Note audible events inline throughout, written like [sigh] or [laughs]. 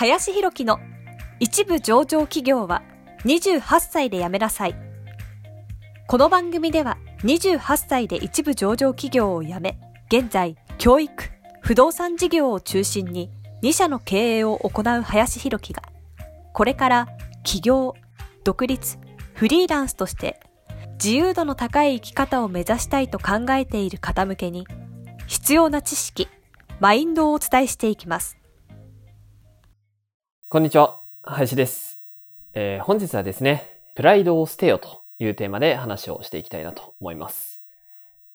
林博樹の一部上場企業は28歳で辞めなさい。この番組では28歳で一部上場企業を辞め、現在教育、不動産事業を中心に2社の経営を行う林博樹が、これから起業、独立、フリーランスとして自由度の高い生き方を目指したいと考えている方向けに必要な知識、マインドをお伝えしていきます。こんにちは、林です。えー、本日はですね、プライドを捨てよというテーマで話をしていきたいなと思います。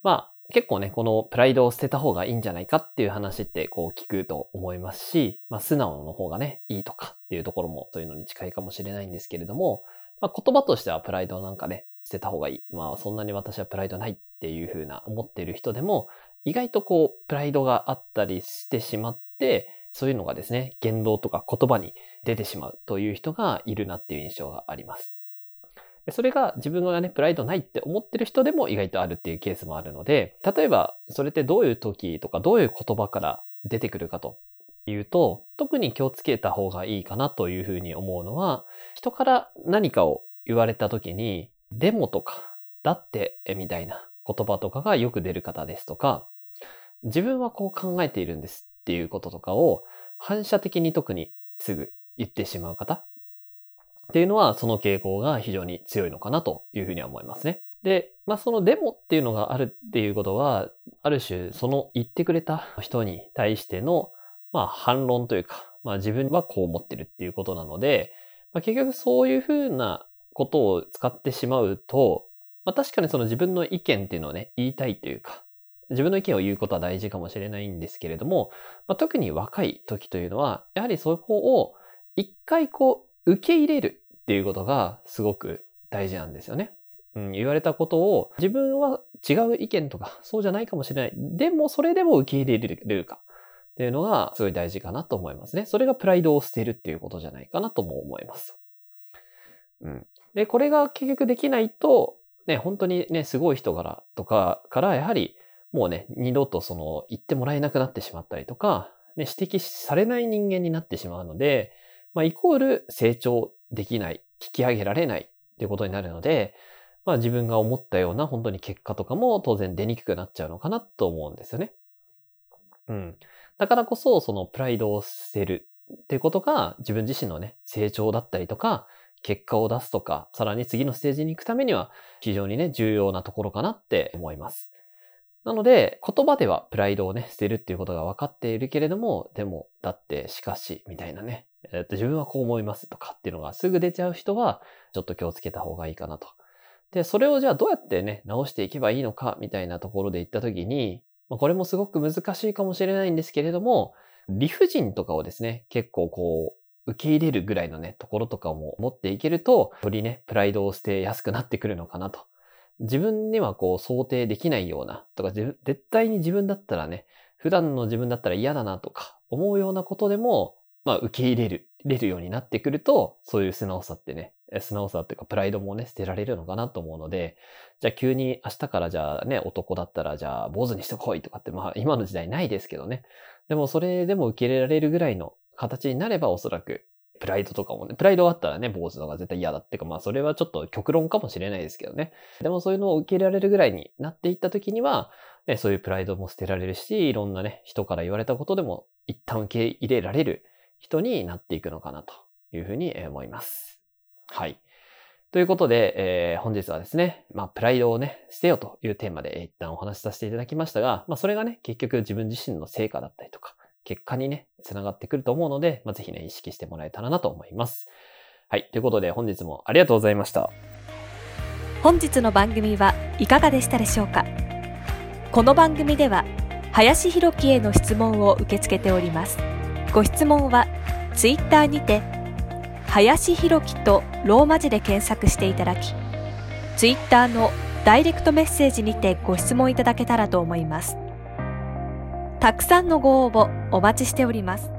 まあ、結構ね、このプライドを捨てた方がいいんじゃないかっていう話ってこう聞くと思いますし、まあ素直の方がね、いいとかっていうところもそういうのに近いかもしれないんですけれども、まあ言葉としてはプライドなんかね、捨てた方がいい。まあそんなに私はプライドないっていうふうな思ってる人でも、意外とこう、プライドがあったりしてしまって、そういうのがですね、言動とか言葉に出てしまうという人がいるなっていう印象があります。それが自分がね、プライドないって思ってる人でも意外とあるっていうケースもあるので、例えば、それってどういう時とかどういう言葉から出てくるかというと、特に気をつけた方がいいかなというふうに思うのは、人から何かを言われた時に、でもとか、だって、みたいな言葉とかがよく出る方ですとか、自分はこう考えているんですっていうこととかを反射的に特にすぐ言ってしまう方っていうのはその傾向が非常に強いのかなというふうには思いますね。で、まあそのデモっていうのがあるっていうことは、ある種その言ってくれた人に対してのまあ反論というか、まあ自分はこう思ってるっていうことなので、まあ、結局そういうふうなことを使ってしまうと、まあ確かにその自分の意見っていうのをね、言いたいというか、自分の意見を言うことは大事かもしれないんですけれども、まあ、特に若い時というのは、やはりそこを一回こう受け入れるっていうことがすごく大事なんですよね。うん、言われたことを自分は違う意見とか [laughs] そうじゃないかもしれない。でもそれでも受け入れれるかっていうのがすごい大事かなと思いますね。それがプライドを捨てるっていうことじゃないかなとも思います。うん。で、これが結局できないと、ね、本当にね、すごい人柄とかからやはりもうね、二度とその言ってもらえなくなってしまったりとか、ね、指摘されない人間になってしまうので、まあ、イコール成長できない、引き上げられないっていうことになるので、まあ自分が思ったような本当に結果とかも当然出にくくなっちゃうのかなと思うんですよね。うん。だからこそ、そのプライドを捨てるっていうことが自分自身のね、成長だったりとか、結果を出すとか、さらに次のステージに行くためには非常にね、重要なところかなって思います。なので、言葉ではプライドをね、捨てるっていうことが分かっているけれども、でも、だって、しかし、みたいなね、えっと、自分はこう思いますとかっていうのがすぐ出ちゃう人は、ちょっと気をつけた方がいいかなと。で、それをじゃあどうやってね、直していけばいいのか、みたいなところで言ったときに、まあ、これもすごく難しいかもしれないんですけれども、理不尽とかをですね、結構こう、受け入れるぐらいのね、ところとかも持っていけると、よりね、プライドを捨てやすくなってくるのかなと自分にはこう想定できないような、とか絶対に自分だったらね、普段の自分だったら嫌だなとか思うようなことでも、まあ受け入れる、れるようになってくると、そういう素直さってね、素直さっていうかプライドもね、捨てられるのかなと思うので、じゃあ急に明日からじゃあね、男だったらじゃあ坊主にしてこいとかって、まあ今の時代ないですけどね。でもそれでも受け入れられるぐらいの形になればおそらくプライドとかもね、プライドがあったらね、坊主とか絶対嫌だっていうか、まあそれはちょっと極論かもしれないですけどね。でもそういうのを受け入れられるぐらいになっていった時には、ね、そういうプライドも捨てられるし、いろんなね、人から言われたことでも一旦受け入れられる人になっていくのかなというふうに思います。はい。ということで、えー、本日はですね、まあ、プライドをね、捨てようというテーマで一旦お話しさせていただきましたが、まあ、それがね、結局自分自身の成果だったりとか、結果にね、つながってくると思うので、まあ、ぜひね、意識してもらえたらなと思います。はい。ということで、本日もありがとうございました。本日の番組はいかがでしたでしょうか？この番組では、林博樹への質問を受け付けております。ご質問は、ツイッターにて、林博樹とローマ字で検索していただき、ツイッターのダイレクトメッセージにてご質問いただけたらと思います。たくさんのご応募お待ちしております。